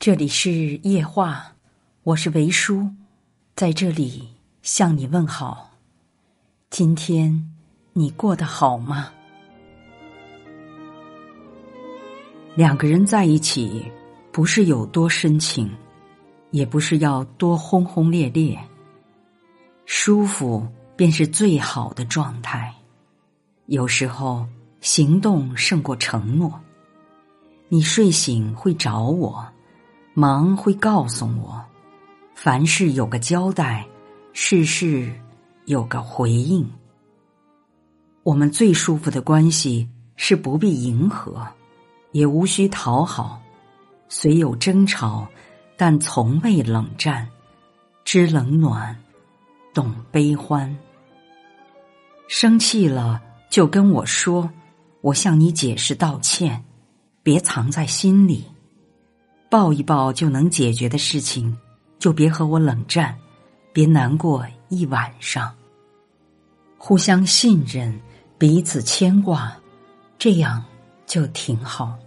这里是夜话，我是维叔，在这里向你问好。今天你过得好吗？两个人在一起，不是有多深情，也不是要多轰轰烈烈，舒服便是最好的状态。有时候行动胜过承诺，你睡醒会找我。忙会告诉我，凡事有个交代，事事有个回应。我们最舒服的关系是不必迎合，也无需讨好，虽有争吵，但从未冷战，知冷暖，懂悲欢。生气了就跟我说，我向你解释道歉，别藏在心里。抱一抱就能解决的事情，就别和我冷战，别难过一晚上。互相信任，彼此牵挂，这样就挺好。